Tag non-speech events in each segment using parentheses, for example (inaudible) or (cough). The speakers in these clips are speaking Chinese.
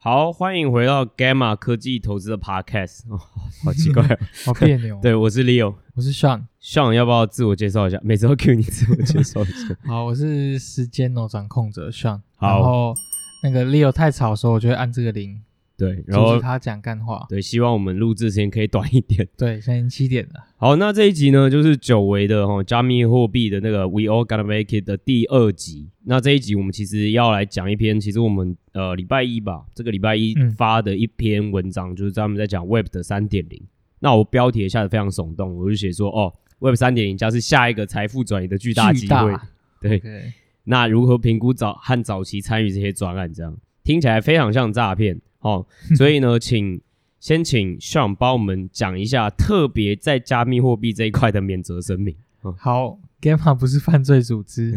好，欢迎回到 Gamma 科技投资的 Podcast。哦，好奇怪，(laughs) 好别扭。(laughs) 对，我是 Leo，我是 Sean。Sean 要不要自我介绍一下？每次都 Q 你自我介绍一下。(laughs) 好，我是时间哦掌控者 Sean。好，然后那个 Leo 太吵的时候，我就会按这个铃。对，然后他讲干话。对，希望我们录制时间可以短一点。对，现在七点了。好，那这一集呢，就是久违的哈加密货币的那个 We All Gonna Make It 的第二集。那这一集我们其实要来讲一篇，其实我们呃礼拜一吧，这个礼拜一发的一篇文章，嗯、就是专门在讲 Web 的三点零。那我标题下的非常耸动，我就写说哦，Web 三点零将是下一个财富转移的巨大机会。对，Okay. 那如何评估早和早期参与这些专案？这样听起来非常像诈骗。哦，(laughs) 所以呢，请先请 Sean 帮我们讲一下特别在加密货币这一块的免责声明。嗯、好，Gamma 不是犯罪组织，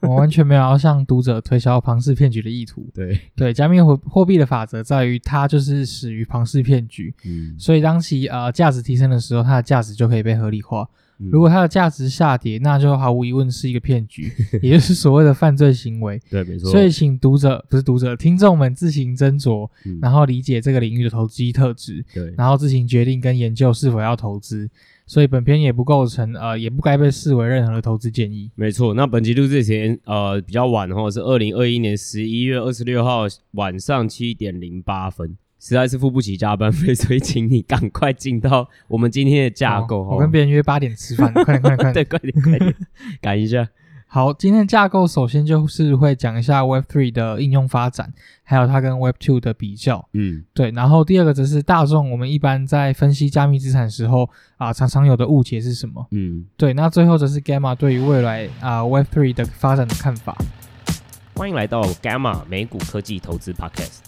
我完全没有要向读者推销庞氏骗局的意图。对对，加密货货币的法则在于它就是始于庞氏骗局，嗯，所以当其呃价值提升的时候，它的价值就可以被合理化。如果它的价值下跌，那就毫无疑问是一个骗局，也就是所谓的犯罪行为。(laughs) 对，没错。所以，请读者不是读者，听众们自行斟酌，嗯、然后理解这个领域的投机特质，对，然后自行决定跟研究是否要投资。所以，本片也不构成呃，也不该被视为任何的投资建议。没错。那本集录制之前呃比较晚的话是二零二一年十一月二十六号晚上七点零八分。实在是付不起加班费，所以请你赶快进到我们今天的架构。我跟别人约八点吃饭，快点快点快点，(laughs) 对，快点快点，赶一下。好，今天的架构首先就是会讲一下 Web Three 的应用发展，还有它跟 Web Two 的比较。嗯，对。然后第二个则是大众我们一般在分析加密资产时候啊，常常有的误解是什么？嗯，对。那最后则是 Gamma 对于未来啊 Web Three 的发展的看法。欢迎来到 Gamma 美股科技投资 Podcast。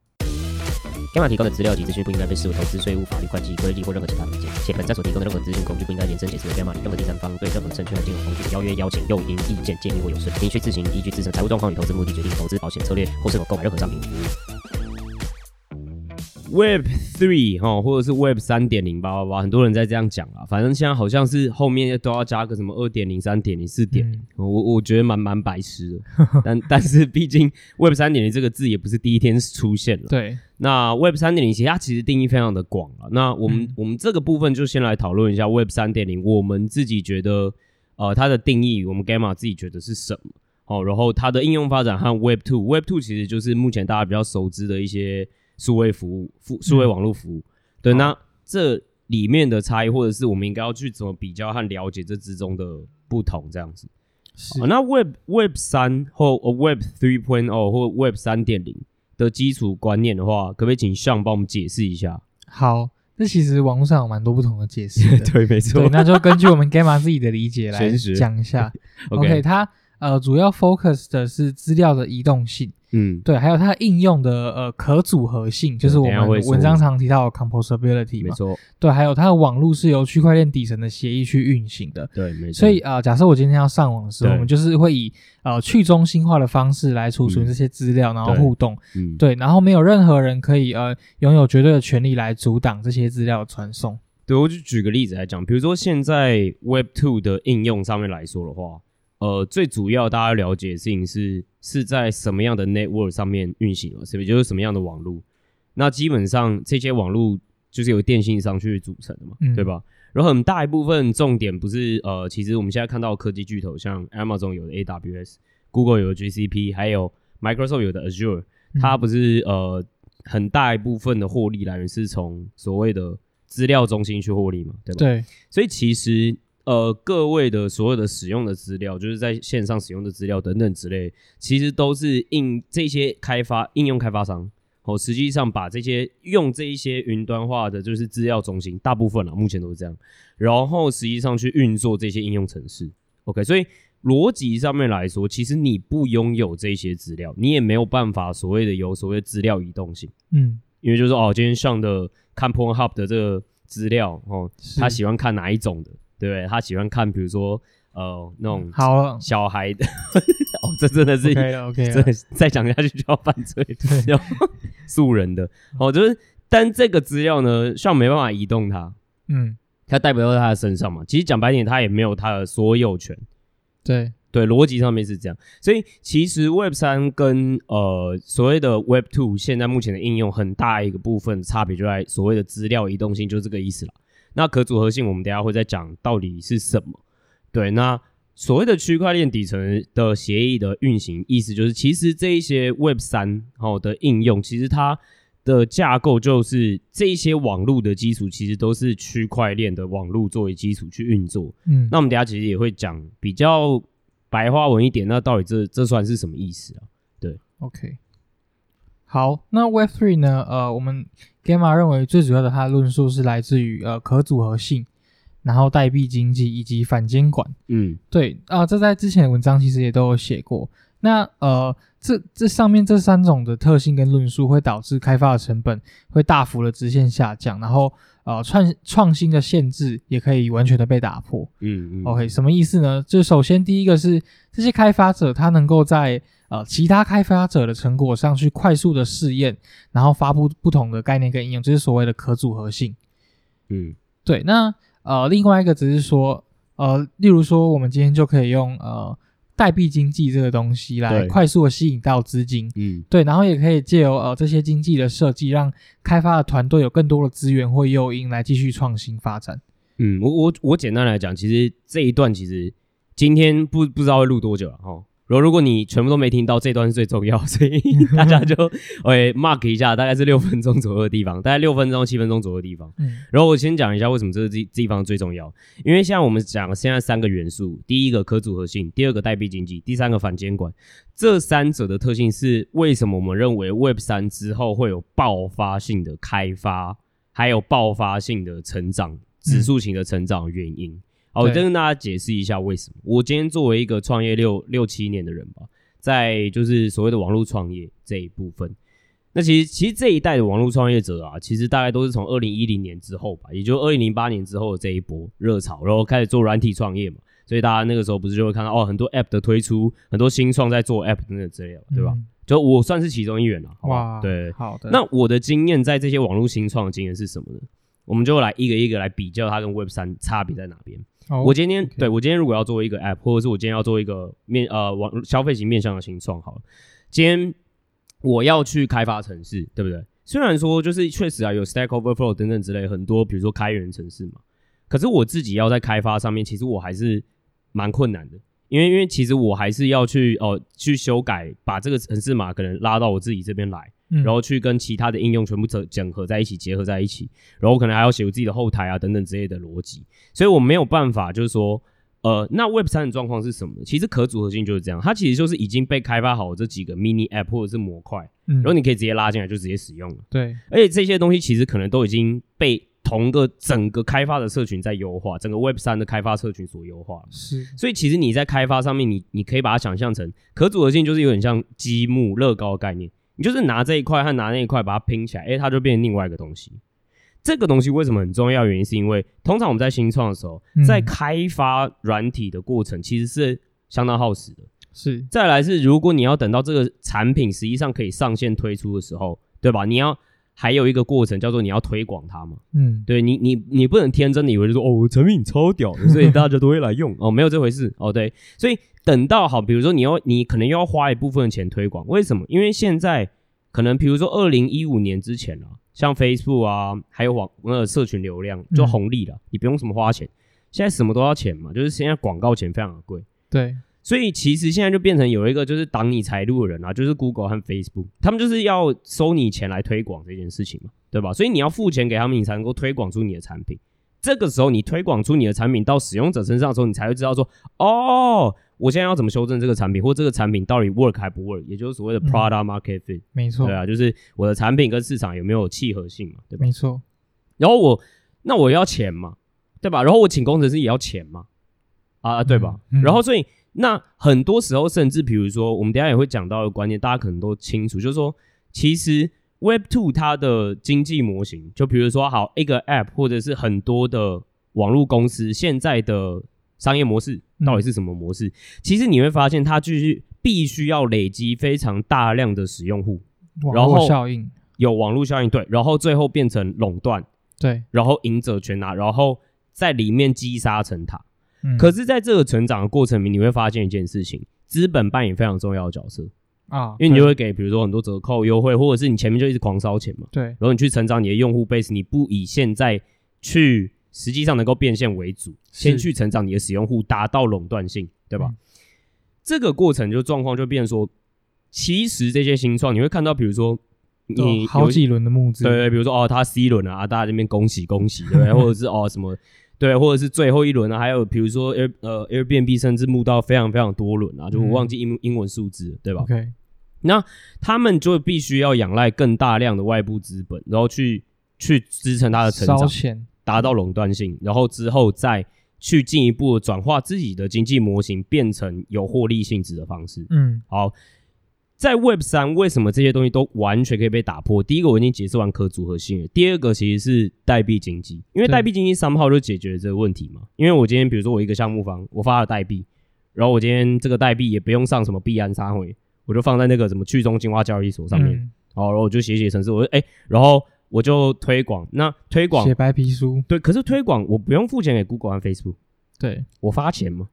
Gamma 提供的资料及资讯不应该被视为投资、税务、法律、会计、规例或任何其他意见，且本站所提供的任何资讯工具不应该延伸解释为 Gamma 任何第三方对任何证券和金融工具的邀约、邀请、诱因、意见、建议或有损，您需自行依据自身财务状况与投资目的决定投资、保险策略或是否购买任何商品。Web Three 哈，或者是 Web 三点零八八八，很多人在这样讲啊。反正现在好像是后面都要加个什么二点零、三点零、四点零，我我觉得蛮蛮白痴的。(laughs) 但但是毕竟 Web 三点零这个字也不是第一天出现了。对。那 Web 三点零其实它其实定义非常的广啊。那我们、嗯、我们这个部分就先来讨论一下 Web 三点零，我们自己觉得呃它的定义，我们 Gamma 自己觉得是什么？哦，然后它的应用发展和 Web Two，Web Two 其实就是目前大家比较熟知的一些数位服务、数位网络服务。嗯、对，那这里面的差异，或者是我们应该要去怎么比较和了解这之中的不同，这样子。是。那 Web Web 三或 Web Three Point O 或 Web 三点零。的基础观念的话，可不可以请 Sean 帮我们解释一下？好，这其实网络上有蛮多不同的解释的。(laughs) 对，没错。对，那就根据我们 Gamma 自己的理解来 (laughs) 讲一下。(laughs) OK，它呃主要 focus 的是资料的移动性。嗯，对，还有它应用的呃可组合性，就是我们文章常提到的 composability 嘛，没错。对，还有它的网络是由区块链底层的协议去运行的。对，没错。所以啊、呃，假设我今天要上网的时候，我们就是会以呃去中心化的方式来储存这些资料，嗯、然后互动。嗯，对，然后没有任何人可以呃拥有绝对的权利来阻挡这些资料的传送。对，我就举个例子来讲，比如说现在 Web Two 的应用上面来说的话。呃，最主要大家了解的事情是是在什么样的 network 上面运行了，是不是就是什么样的网络？那基本上这些网络就是由电信商去组成的嘛，嗯、对吧？然后很大一部分重点不是呃，其实我们现在看到科技巨头，像 Amazon 有的 AWS，Google 有的 GCP，还有 Microsoft 有的 Azure，它不是呃很大一部分的获利来源是从所谓的资料中心去获利嘛，对吧？对，所以其实。呃，各位的所有的使用的资料，就是在线上使用的资料等等之类，其实都是应这些开发应用开发商哦，实际上把这些用这一些云端化的，就是资料中心，大部分啊，目前都是这样，然后实际上去运作这些应用程式。OK，所以逻辑上面来说，其实你不拥有这些资料，你也没有办法所谓的有所谓资料移动性。嗯，因为就是哦，今天上的看 PornHub 的这个资料哦，他喜欢看哪一种的？对，他喜欢看，比如说，呃，那种好小孩的，哦，这真的是 OK OK，(laughs) 真的再讲下去就要犯罪，对，要 (laughs) 素人的哦，就是，但这个资料呢，像没办法移动它，嗯，它代表在他的身上嘛。其实讲白点，他也没有他的所有权。对对，逻辑上面是这样。所以其实 Web 三跟呃所谓的 Web Two 现在目前的应用很大一个部分差别就在所谓的资料移动性，就是这个意思了。那可组合性，我们等下会再讲到底是什么。对，那所谓的区块链底层的协议的运行，意思就是其实这一些 Web 三好的应用，其实它的架构就是这一些网络的基础，其实都是区块链的网络作为基础去运作。嗯，那我们等下其实也会讲比较白话文一点，那到底这这算是什么意思啊？对，OK。好，那 Web Three 呢？呃，我们 Gamma 认为最主要的它的论述是来自于呃可组合性，然后代币经济以及反监管。嗯，对啊、呃，这在之前的文章其实也都有写过。那呃，这这上面这三种的特性跟论述会导致开发的成本会大幅的直线下降，然后呃创创新的限制也可以完全的被打破。嗯嗯。OK，什么意思呢？就首先第一个是这些开发者他能够在呃，其他开发者的成果上去快速的试验，然后发布不同的概念跟应用，这、就是所谓的可组合性。嗯，对。那呃，另外一个只是说，呃，例如说，我们今天就可以用呃代币经济这个东西来快速的吸引到资金。嗯，对。然后也可以借由呃这些经济的设计，让开发的团队有更多的资源或诱因来继续创新发展。嗯，我我我简单来讲，其实这一段其实今天不不知道会录多久了哈。然后，如果你全部都没听到，这段是最重要，(laughs) 所以大家就会 mark 一下，大概是六分钟左右的地方，大概六分钟、七分钟左右的地方。嗯，然后我先讲一下为什么这个地地方最重要，因为像我们讲现在三个元素，第一个可组合性，第二个代币经济，第三个反监管，这三者的特性是为什么我们认为 Web 三之后会有爆发性的开发，还有爆发性的成长，指数型的成长原因。嗯好，我再跟大家解释一下为什么。我今天作为一个创业六六七年的人吧，在就是所谓的网络创业这一部分，那其实其实这一代的网络创业者啊，其实大概都是从二零一零年之后吧，也就二零零八年之后的这一波热潮，然后开始做软体创业嘛。所以大家那个时候不是就会看到哦，很多 App 的推出，很多新创在做 App 等等之类的，对吧？嗯、就我算是其中一员了。哇，对，好的。那我的经验在这些网络新创的经验是什么呢？我们就来一个一个来比较它跟 Web 三差别在哪边。Oh, 我今天.对我今天如果要做一个 App，或者是我今天要做一个面呃网消费型面向的新创，好了，今天我要去开发城市，对不对？虽然说就是确实啊，有 Stack Overflow 等等之类很多，比如说开源城市嘛，可是我自己要在开发上面，其实我还是蛮困难的，因为因为其实我还是要去哦、呃、去修改，把这个城市码可能拉到我自己这边来。然后去跟其他的应用全部整整合在一起，结合在一起，然后可能还要写我自己的后台啊等等之类的逻辑，所以我没有办法，就是说，呃，那 Web 三的状况是什么？其实可组合性就是这样，它其实就是已经被开发好这几个 mini app 或者是模块，嗯，然后你可以直接拉进来就直接使用了，对，而且这些东西其实可能都已经被同个整个开发的社群在优化，整个 Web 三的开发社群所优化，是，所以其实你在开发上面，你你可以把它想象成可组合性，就是有点像积木乐高的概念。你就是拿这一块和拿那一块把它拼起来，诶，它就变成另外一个东西。这个东西为什么很重要？原因是因为通常我们在新创的时候，在开发软体的过程其实是相当耗时的。是，再来是如果你要等到这个产品实际上可以上线推出的时候，对吧？你要还有一个过程叫做你要推广它嘛。嗯，对你你你不能天真的以为就说哦，我产品超屌的，所以大家都会来用哦，没有这回事哦。对，所以。等到好，比如说你要，你可能又要花一部分的钱推广，为什么？因为现在可能，比如说二零一五年之前啊，像 Facebook 啊，还有网那个社群流量就红利了，嗯、你不用什么花钱。现在什么都要钱嘛，就是现在广告钱非常的贵。对，所以其实现在就变成有一个就是挡你财路的人啊，就是 Google 和 Facebook，他们就是要收你钱来推广这件事情嘛，对吧？所以你要付钱给他们，你才能够推广出你的产品。这个时候你推广出你的产品到使用者身上的时候，你才会知道说，哦。我现在要怎么修正这个产品，或这个产品到底 work 还不 work，也就是所谓的 product market fit，嗯。没错，对啊，就是我的产品跟市场有没有契合性嘛，对吧？没错。然后我那我要钱嘛，对吧？然后我请工程师也要钱嘛，啊，对吧？嗯嗯、然后所以那很多时候，甚至比如说，我们等下也会讲到的观念，大家可能都清楚，就是说，其实 Web Two 它的经济模型，就比如说好一个 App，或者是很多的网络公司现在的。商业模式到底是什么模式？嗯、其实你会发现，它就是必须要累积非常大量的使用户，网络效应。有网络效应，对，然后最后变成垄断，对，然后赢者全拿，然后在里面积沙成塔。嗯、可是，在这个成长的过程里，你会发现一件事情：资本扮演非常重要的角色。啊，因为你就会给，比如说很多折扣优惠，或者是你前面就一直狂烧钱嘛，对，然后你去成长你的用户 base，你不以现在去实际上能够变现为主，先去成长你的使用户，达到垄断性，对吧？嗯、这个过程就状况就变成说，其实这些新创你会看到，比如说你好几轮的募资，对对，比如说哦，他 C 轮啊，大家这边恭喜恭喜，对不对？(laughs) 或者是哦什么。对，或者是最后一轮啊，还有比如说 Air 呃 Airbnb 甚至募到非常非常多轮啊，就我忘记英英文数字，对吧？OK，那他们就必须要仰赖更大量的外部资本，然后去去支撑它的成长，烧钱，达到垄断性，然后之后再去进一步转化自己的经济模型，变成有获利性质的方式。嗯，好。在 Web 三，为什么这些东西都完全可以被打破？第一个我已经解释完可组合性了，第二个其实是代币经济，因为代币经济三号就解决了这个问题嘛。因为我今天比如说我一个项目方，我发了代币，然后我今天这个代币也不用上什么币安差回，我就放在那个什么去中心化交易所上面，嗯、然后我就写写程式，我就哎、欸，然后我就推广，那推广写白皮书，对，可是推广我不用付钱给 Google 和 Facebook。对，我发钱嘛，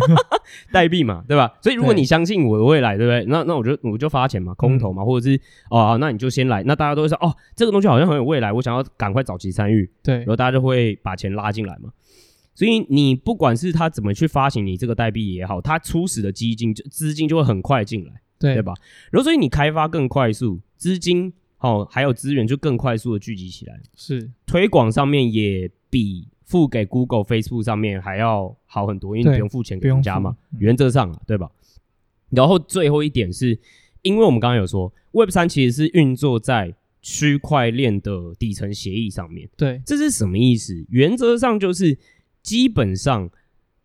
(laughs) 代币嘛，对吧？所以如果你相信我的未来，对不对？那那我就我就发钱嘛，空投嘛，嗯、或者是哦，那你就先来，那大家都会说哦，这个东西好像很有未来，我想要赶快早期参与，对，然后大家就会把钱拉进来嘛。所以你不管是他怎么去发行你这个代币也好，他初始的基金就资金就会很快进来，对，对吧？然后所以你开发更快速，资金哦还有资源就更快速的聚集起来，是推广上面也比。付给 Google、Facebook 上面还要好很多，因为你不用付钱给人家嘛，原则上啊，对吧？然后最后一点是，因为我们刚刚有说，Web 三其实是运作在区块链的底层协议上面。对，这是什么意思？原则上就是基本上，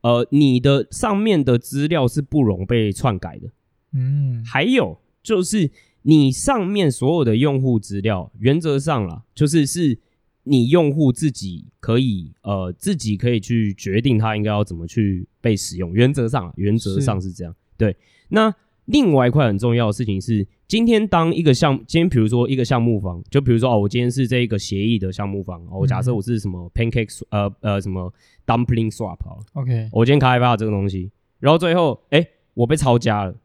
呃，你的上面的资料是不容被篡改的。嗯，还有就是你上面所有的用户资料，原则上啦，就是是。你用户自己可以呃，自己可以去决定他应该要怎么去被使用。原则上，原则上是这样。对。那另外一块很重要的事情是，今天当一个项，今天比如说一个项目方，就比如说哦，我今天是这一个协议的项目方，哦，我假设我是什么 Pancake 呃呃什么 Dumpling Swap 好了，OK，我今天开发了这个东西，然后最后哎、欸，我被抄家了，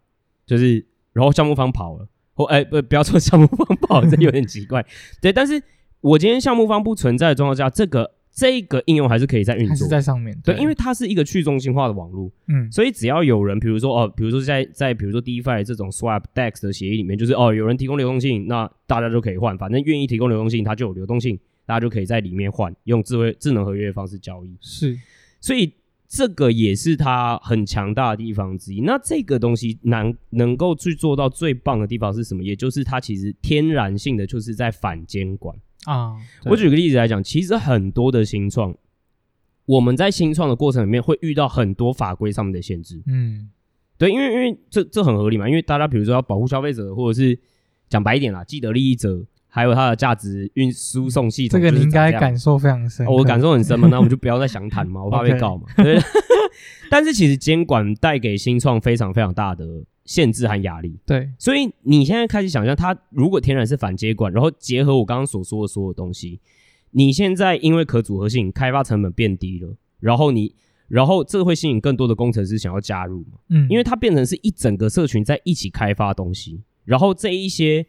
就是然后项目方跑了，或哎、欸、不不要说项目方不好，这有点奇怪。(laughs) 对，但是。我今天项目方不存在的状况下，这个这个应用还是可以在运作，还是在上面。对，对，因为它是一个去中心化的网络，嗯，所以只要有人，比如说哦，比如说在在比如说 DeFi 这种 Swap Dex 的协议里面，就是哦，有人提供流动性，那大家就可以换，反正愿意提供流动性，它就有流动性，大家就可以在里面换，用智慧智能合约的方式交易。是，所以这个也是它很强大的地方之一。那这个东西能能够去做到最棒的地方是什么？也就是它其实天然性的就是在反监管。啊，我举个例子来讲，其实很多的新创，我们在新创的过程里面会遇到很多法规上面的限制。嗯，对，因为因为这这很合理嘛，因为大家比如说要保护消费者，或者是讲白一点啦，既得利益者，还有它的价值运输送系统，这个你应该感受非常深。哦，我感受很深嘛，那我们就不要再详谈嘛，(laughs) 我怕被告嘛。对，(laughs) 但是其实监管带给新创非常非常大的。限制和压力，对，所以你现在开始想象，它如果天然是反接管，然后结合我刚刚所说的所有东西，你现在因为可组合性，开发成本变低了，然后你，然后这会吸引更多的工程师想要加入嘛？嗯，因为它变成是一整个社群在一起开发东西，然后这一些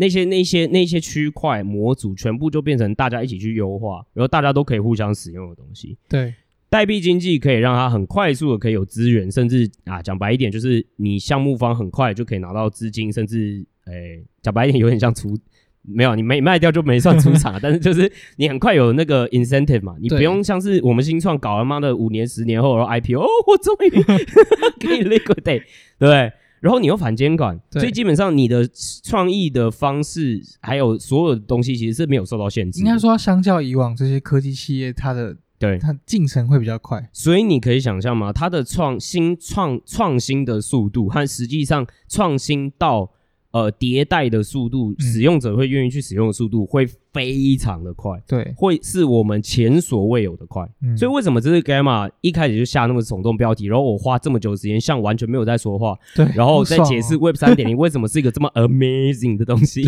那些那些那些区块模组全部就变成大家一起去优化，然后大家都可以互相使用的东西，对。代币经济可以让它很快速的可以有资源，甚至啊讲白一点，就是你项目方很快就可以拿到资金，甚至诶讲、欸、白一点有点像出没有你没卖掉就没算出场，但是就是你很快有那个 incentive 嘛，你不用像是我们新创搞他妈的五年十年后然后 IPO 哦，我终于 (laughs) 可以 liquidate 对不对？然后你又反监管，所以基本上你的创意的方式还有所有的东西其实是没有受到限制。应该说，相较以往这些科技企业，它的对，它进程会比较快，所以你可以想象吗？它的创新创创新的速度和实际上创新到呃，迭代的速度，使用者会愿意去使用的速度会非常的快，对，会是我们前所未有的快。嗯，所以为什么这是 Gamma 一开始就下那么耸动标题，然后我花这么久的时间，像完全没有在说话，对，然后再解释 Web 三点零 (laughs) 为什么是一个这么 amazing 的东西。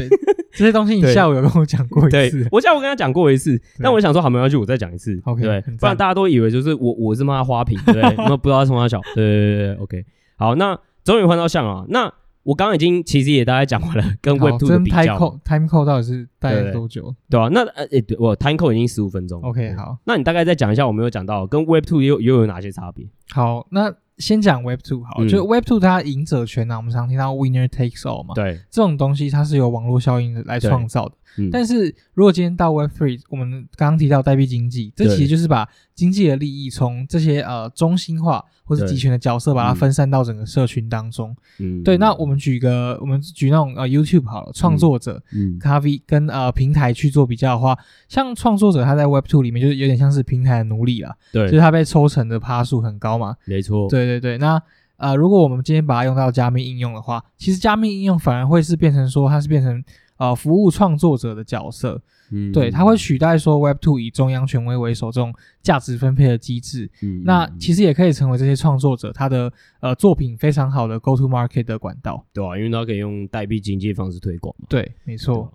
这些东西你下午有跟我讲过一次，对，我下午跟他讲过一次，但我想说好没关系，我再讲一次，OK，对，不然大家都以为就是我我是骂花瓶，对？(laughs) 那不知道他从哪小，对对对对，OK，好，那终于换到像啊，那。我刚刚已经其实也大概讲完了，(laughs) 跟 Web Two 的比较。Time Code 到底是待了多久？对啊，那呃，我 Time Code 已经十五分钟。OK，好，那你大概再讲一下，我没有讲到跟 Web Two 又又有哪些差别？好，那先讲 Web Two 好，嗯、就 Web Two 它赢者权呢、啊，我们常听到 Winner Takes All 嘛，对，这种东西它是由网络效应来创造的。嗯、但是如果今天到 Web Three，我们刚刚提到代币经济，这其实就是把经济的利益从这些呃中心化或是集权的角色，把它分散到整个社群当中。嗯，对。那我们举个，我们举那种呃 YouTube 好了，创作者，嗯，咖啡跟呃平台去做比较的话，像创作者他在 Web Two 里面就是有点像是平台的奴隶了，对，就是他被抽成的趴数很高嘛。没错。对对对。那呃，如果我们今天把它用到加密应用的话，其实加密应用反而会是变成说它是变成。呃，服务创作者的角色，嗯，对，它会取代说 Web Two 以中央权威为首这种价值分配的机制，嗯，那其实也可以成为这些创作者他的呃作品非常好的 Go to Market 的管道，对啊，因为它可以用代币经济方式推广嘛，对，没错，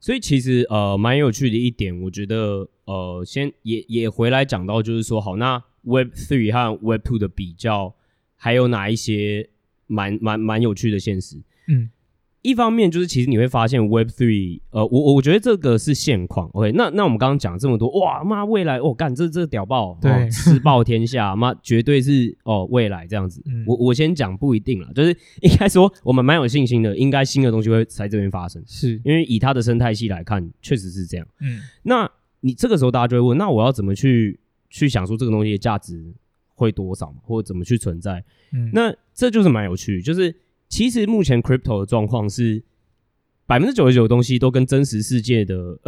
所以其实呃蛮有趣的一点，我觉得呃先也也回来讲到就是说，好，那 Web Three 和 Web Two 的比较，还有哪一些蛮蛮蛮有趣的现实，嗯。一方面就是，其实你会发现 Web Three，呃，我我觉得这个是现况。OK，那那我们刚刚讲这么多，哇妈，未来哦，干这这屌爆，对，吃爆天下，(laughs) 妈绝对是哦未来这样子。嗯、我我先讲不一定了，就是 (laughs) 应该说我们蛮有信心的，应该新的东西会在这边发生，是因为以它的生态系来看，确实是这样。嗯，那你这个时候大家就会问，那我要怎么去去想说这个东西的价值会多少，或者怎么去存在？嗯，那这就是蛮有趣，就是。其实目前 crypto 的状况是百分之九十九的东西都跟真实世界的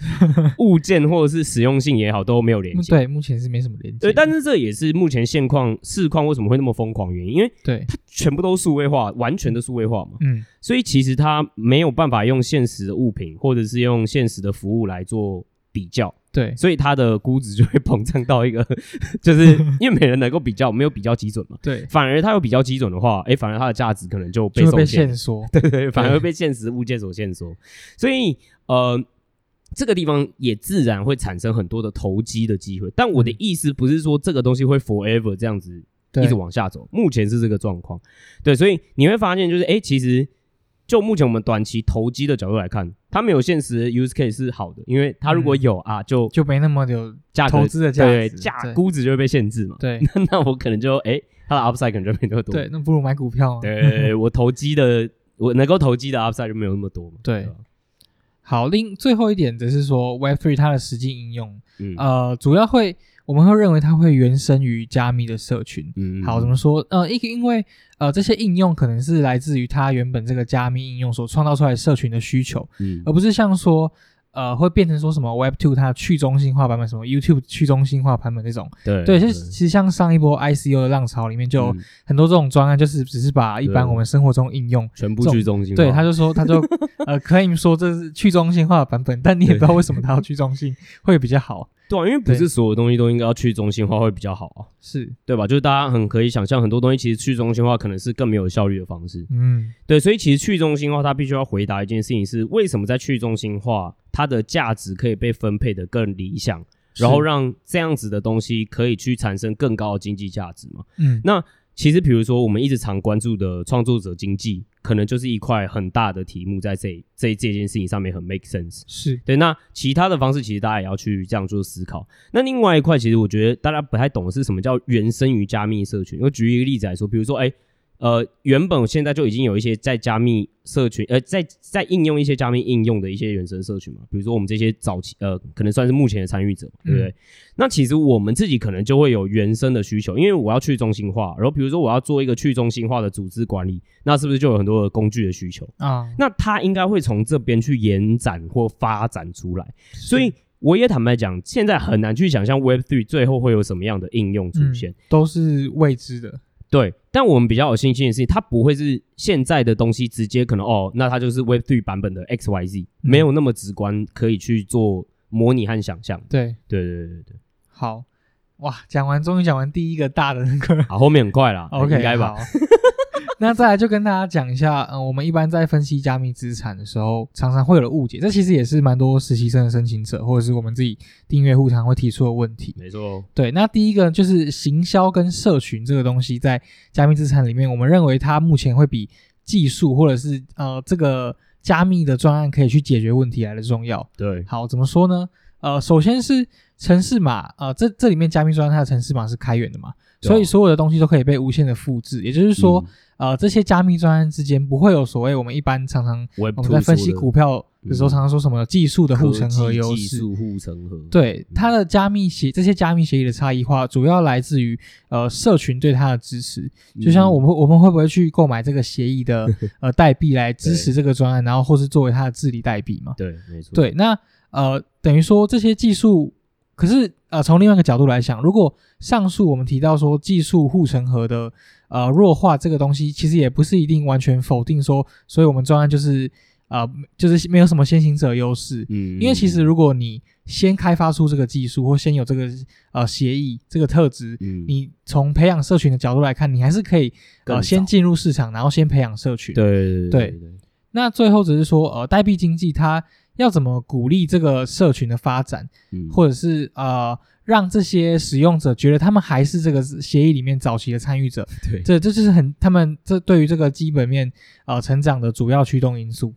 (laughs) 物件或者是实用性也好都没有连接。对，目前是没什么连接。对，但是这也是目前现况市况为什么会那么疯狂原因，因为对它全部都数位化，完全的数位化嘛。嗯，所以其实它没有办法用现实的物品或者是用现实的服务来做比较。对，所以它的估值就会膨胀到一个，(laughs) 就是因为没人能够比较，没有比较基准嘛。对，反而它有比较基准的话，哎，反而它的价值可能就被受限缩。(laughs) 对对，反而会被现实物件所限缩。所以呃，这个地方也自然会产生很多的投机的机会。但我的意思不是说这个东西会 forever 这样子一直往下走，目前是这个状况。对，所以你会发现就是，哎，其实。就目前我们短期投机的角度来看，它没有现实 use case 是好的，因为它如果有啊，就就没那么有价投资的价对价估值就会被限制嘛。对，(laughs) 那那我可能就哎，它的 upside 可能就没那么多。对，那不如买股票。对，我投机的 (laughs) 我能够投机的 upside 就没有那么多嘛。对，好，另最后一点则是说 Web3 它的实际应用，呃，主要会。我们会认为它会原生于加密的社群。嗯，好，怎么说？呃，一个因为呃，这些应用可能是来自于它原本这个加密应用所创造出来的社群的需求，嗯，而不是像说。呃，会变成说什么 Web Two 它去中心化版本，什么 YouTube 去中心化版本那种，对对，其实其实像上一波 ICO 的浪潮里面，就很多这种专案，就是只是把一般我们生活中应用全部去中心化。对，他就说 (laughs) 他就呃可以说这是去中心化的版本，但你也不知道为什么它要去中心 (laughs) 会比较好。对啊，因为不是所有东西都应该要去中心化会比较好啊，是对吧？就是大家很可以想象，很多东西其实去中心化可能是更没有效率的方式。嗯，对，所以其实去中心化它必须要回答一件事情是：为什么在去中心化？它的价值可以被分配的更理想，然后让这样子的东西可以去产生更高的经济价值嘛？嗯，那其实比如说我们一直常关注的创作者经济，可能就是一块很大的题目，在这这这件事情上面很 make sense。是对，那其他的方式其实大家也要去这样做思考。那另外一块，其实我觉得大家不太懂的是什么叫原生于加密社群。我举一个例子来说，比如说，哎。呃，原本现在就已经有一些在加密社群，呃，在在应用一些加密应用的一些原生社群嘛，比如说我们这些早期，呃，可能算是目前的参与者，对不对？嗯、那其实我们自己可能就会有原生的需求，因为我要去中心化，然后比如说我要做一个去中心化的组织管理，那是不是就有很多的工具的需求啊？那它应该会从这边去延展或发展出来，所以我也坦白讲，现在很难去想象 Web Three 最后会有什么样的应用出现，嗯、都是未知的。对，但我们比较有信心的是，它不会是现在的东西直接可能哦，那它就是 Web Three 版本的 X Y Z，、嗯、没有那么直观可以去做模拟和想象。对，对对对对对。好，哇，讲完终于讲完第一个大的那个，好，后面很快啦，(laughs) OK，应该吧。那再来就跟大家讲一下，嗯，我们一般在分析加密资产的时候，常常会有的误解，这其实也是蛮多实习生的申请者或者是我们自己订阅户常会提出的问题。没错，对。那第一个就是行销跟社群这个东西，在加密资产里面，我们认为它目前会比技术或者是呃这个加密的专案可以去解决问题来的重要。对。好，怎么说呢？呃，首先是城市码，呃，这这里面加密专案它的城市码是开源的嘛，所以所有的东西都可以被无限的复制，也就是说。嗯呃，这些加密专案之间不会有所谓我们一般常常我们在分析股票的时候常常说什么技术的护城河优势。技术护城河。对，它的加密协这些加密协议的差异化，主要来自于呃社群对它的支持。就像我们我们会不会去购买这个协议的 (laughs) 呃代币来支持这个专案，然后或是作为它的治理代币嘛？对，没错。对，那呃等于说这些技术，可是呃从另外一个角度来想，如果上述我们提到说技术护城河的。呃，弱化这个东西其实也不是一定完全否定说，所以我们专案就是呃，就是没有什么先行者优势。嗯，因为其实如果你先开发出这个技术或先有这个呃协议这个特质，嗯，你从培养社群的角度来看，你还是可以呃先进入市场，然后先培养社群。对对对，对，对，对。那最后只是说，呃，代币经济它要怎么鼓励这个社群的发展，嗯，或者是呃。让这些使用者觉得他们还是这个协议里面早期的参与者，对，这这就是很他们这对于这个基本面呃成长的主要驱动因素。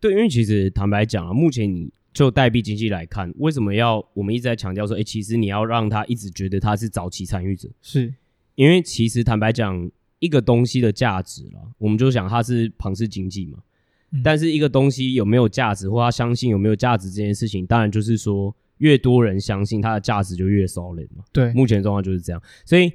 对，因为其实坦白讲啊，目前你就代币经济来看，为什么要我们一直在强调说，哎，其实你要让他一直觉得他是早期参与者，是。因为其实坦白讲，一个东西的价值啦，我们就想它是庞氏经济嘛，嗯，但是一个东西有没有价值，或他相信有没有价值这件事情，当然就是说。越多人相信它的价值，就越 solid 嘛。对，目前状况就是这样。所以，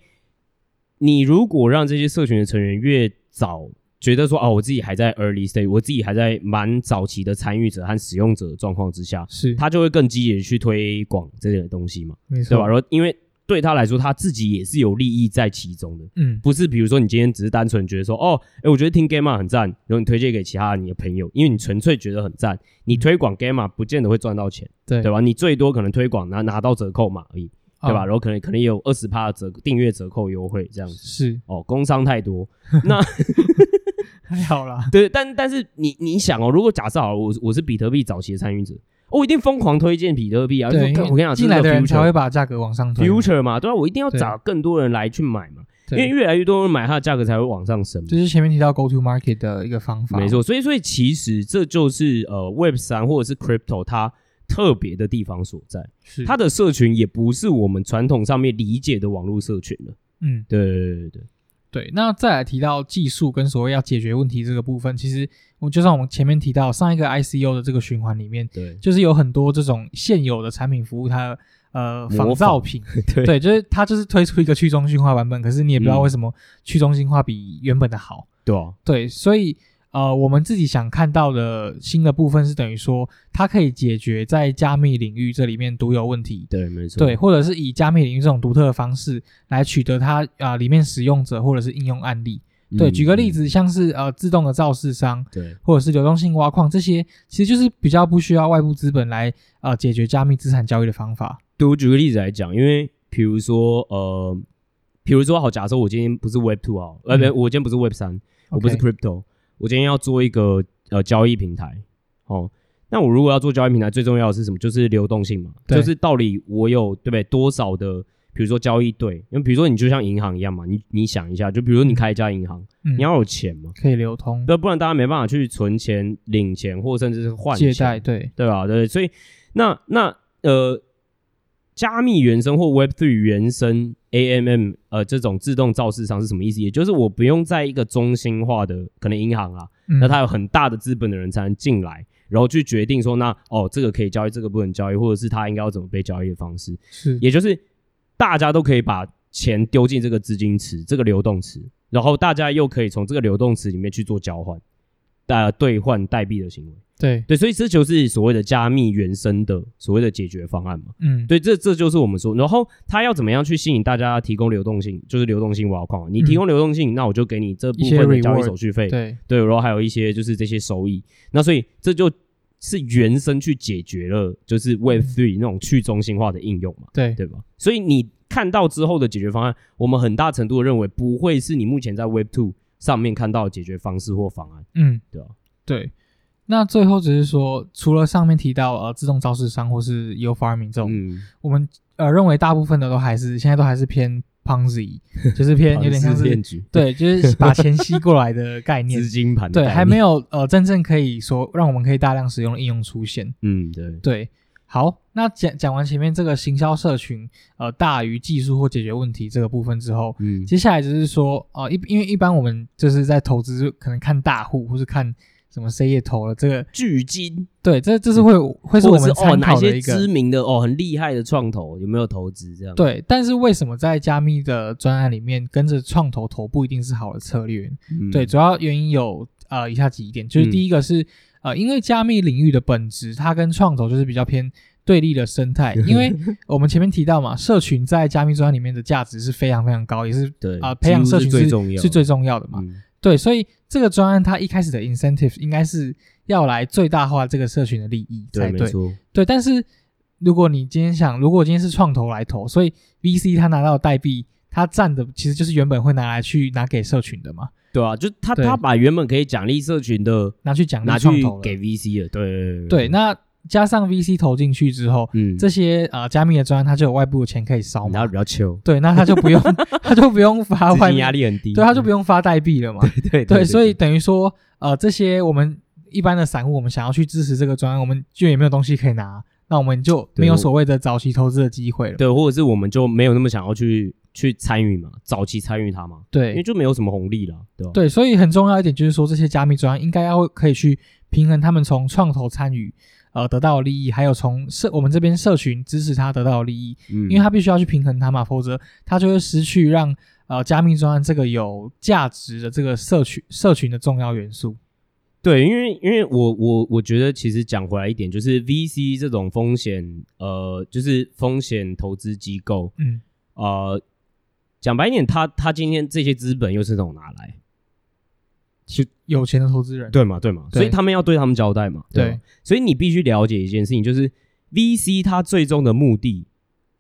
你如果让这些社群的成员越早觉得说，哦，我自己还在 early stage，我自己还在蛮早期的参与者和使用者的状况之下，是，他就会更积极的去推广这些东西嘛。没错，对吧？然后，因为。对他来说，他自己也是有利益在其中的。嗯，不是，比如说你今天只是单纯觉得说，哦，哎，我觉得听 Gamma 很赞，然后你推荐给其他你的朋友，因为你纯粹觉得很赞。你推广 Gamma 不见得会赚到钱，对对吧？你最多可能推广拿拿到折扣嘛而已，对吧？然后可能可能有二十趴的折订阅折扣优惠这样子。是哦，工商太多，(laughs) 那还好啦。对，但但是你你想哦，如果假设好了，我我是比特币早期的参与者。我一定疯狂推荐比特币啊！对，我跟你讲，进来的人才会把价格往上推。Future 嘛，对啊，我一定要找更多人来去买嘛，因为越来越多人买，它的价格才会往上升。就是前面提到 Go to Market 的一个方法。没错，所以所以其实这就是呃 Web 三或者是 Crypto 它特别的地方所在。是它的社群也不是我们传统上面理解的网络社群了。嗯，对对对对对。对，那再来提到技术跟所谓要解决问题这个部分，其实我就像我们前面提到上一个 ICU 的这个循环里面，对，就是有很多这种现有的产品服务它，它呃仿造品，(laughs) 对，对，就是它就是推出一个去中心化版本，可是你也不知道为什么去中心化比原本的好，对啊，对，所以。呃，我们自己想看到的新的部分是等于说，它可以解决在加密领域这里面独有问题。对，没错。对，或者是以加密领域这种独特的方式来取得它啊、呃、里面使用者或者是应用案例。对，嗯、举个例子，像是呃自动的造市商，对，或者是流动性挖矿这些，其实就是比较不需要外部资本来呃解决加密资产交易的方法。对，我举个例子来讲，因为比如说呃，比如说好，假设我今天不是 Web Two 啊，呃，不，我今天不是 Web 三，我不是 Crypto。我今天要做一个呃交易平台，哦，那我如果要做交易平台，最重要的是什么？就是流动性嘛，就是到底我有对不对多少的，比如说交易对，因为比如说你就像银行一样嘛，你你想一下，就比如说你开一家银行，嗯，你要有钱嘛，可以流通，对，不然大家没办法去存钱、领钱，或甚至是换钱，借贷，对对吧？对，所以那那呃。加密原生或 Web Three 原生 AMM 呃，这种自动造市商是什么意思？也就是我不用在一个中心化的可能银行啊，嗯、那它有很大的资本的人才能进来，然后去决定说那哦这个可以交易，这个不能交易，或者是它应该要怎么被交易的方式。是，也就是大家都可以把钱丢进这个资金池，这个流动池，然后大家又可以从这个流动池里面去做交换。呃兑换代币的行为。对对，所以这就是所谓的加密原生的所谓的解决方案嘛。嗯，对，这这就是我们说，然后他要怎么样去吸引大家提供流动性，就是流动性挖矿。你提供流动性，嗯、那我就给你这部分的交易手续费。对对，然后还有一些就是这些收益。那所以这就是原生去解决了，就是 Web Three 那种去中心化的应用嘛。对对吧？所以你看到之后的解决方案，我们很大程度认为不会是你目前在 Web Two 上面看到的解决方式或方案。嗯，对吧？对。那最后只是说，除了上面提到呃自动招式商或是 Yield Farming 这种，嗯、我们呃认为大部分的都还是现在都还是偏 Ponzi，(laughs) 就是偏有点像是骗局对，就 (laughs) 是把钱吸过来的概念，资金盘对，还没有呃真正可以说让我们可以大量使用的应用出现。嗯，对对。好，那讲讲完前面这个行销社群呃大于技术或解决问题这个部分之后，嗯，接下来就是说呃一因为一般我们就是在投资可能看大户或是看。什么谁也投了这个巨金？对，这这是会会是我们参考的一个、哦、知名的哦，很厉害的创投有没有投资这样？对，但是为什么在加密的专案里面跟着创投投不一定是好的策略？嗯、对，主要原因有呃以下几点，就是第一个是、嗯、呃，因为加密领域的本质它跟创投就是比较偏对立的生态，因为 (laughs) 我们前面提到嘛，社群在加密专案里面的价值是非常非常高，也是对啊、呃，培养社群是最重要是最重要的嘛。嗯对，所以这个专案它一开始的 incentive 应该是要来最大化这个社群的利益才对。对，对，但是如果你今天想，如果今天是创投来投，所以 VC 他拿到代币，他占的其实就是原本会拿来去拿给社群的嘛。对啊，就他他把原本可以奖励社群的拿去奖励创投给 VC 了。对对对，对，那。加上 VC 投进去之后，嗯，这些呃加密的专案，它就有外部的钱可以烧嘛，然后比较秋，对，那他就不用，(laughs) 他就不用发外，压力很低，对，他就不用发代币了嘛，(laughs) 对对对，所以等于说，呃，这些我们一般的散户，我们想要去支持这个专案，我们就也没有东西可以拿，那我们就没有所谓的早期投资的机会了，对，或者是我们就没有那么想要去去参与嘛，早期参与它嘛，对，因为就没有什么红利了，对吧？对，所以很重要一点就是说，这些加密专案应该要可以去平衡他们从创投参与。呃，得到的利益，还有从社我们这边社群支持他得到的利益，嗯，因为他必须要去平衡它嘛，否则他就会失去让呃加密专案这个有价值的这个社群社群的重要元素。对，因为因为我我我觉得其实讲回来一点，就是 VC 这种风险，呃，就是风险投资机构，嗯，呃，讲白一点，他他今天这些资本又是从哪来？就有钱的投资人，对嘛对嘛，所以他们要对他们交代嘛，对，对，所以你必须了解一件事情，就是 VC 它最终的目的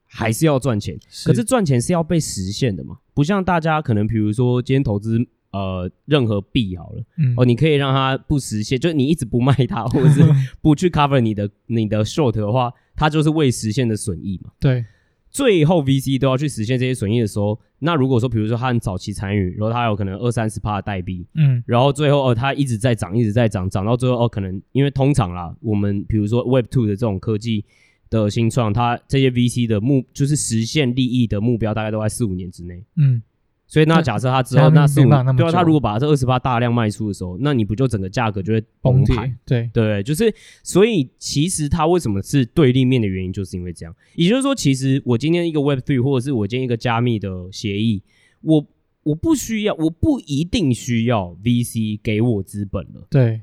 还是要赚钱，是。可是赚钱是要被实现的嘛，不像大家可能比如说今天投资呃任何币好了，嗯，哦，你可以让它不实现，就是你一直不卖它，(laughs) 或者是不去 cover 你的你的 short 的话，它就是未实现的损益嘛，对。最后 VC 都要去实现这些损益的时候，那如果说比如说他很早期参与，然后他有可能二三十趴的代币，嗯，然后最后哦他一直在涨，一直在涨，涨到最后哦可能因为通常啦，我们比如说 Web Two 的这种科技的新创，它这些 VC 的目就是实现利益的目标大概都在四五年之内，嗯。所以那假设他之后那四五，对啊，他如果把这二十八大量卖出的时候，那你不就整个价格就会崩盘？对对，就是所以其实它为什么是对立面的原因，就是因为这样。也就是说，其实我今天一个 Web Three，或者是我今天一个加密的协议，我我不需要，我不一定需要 VC 给我资本了。对，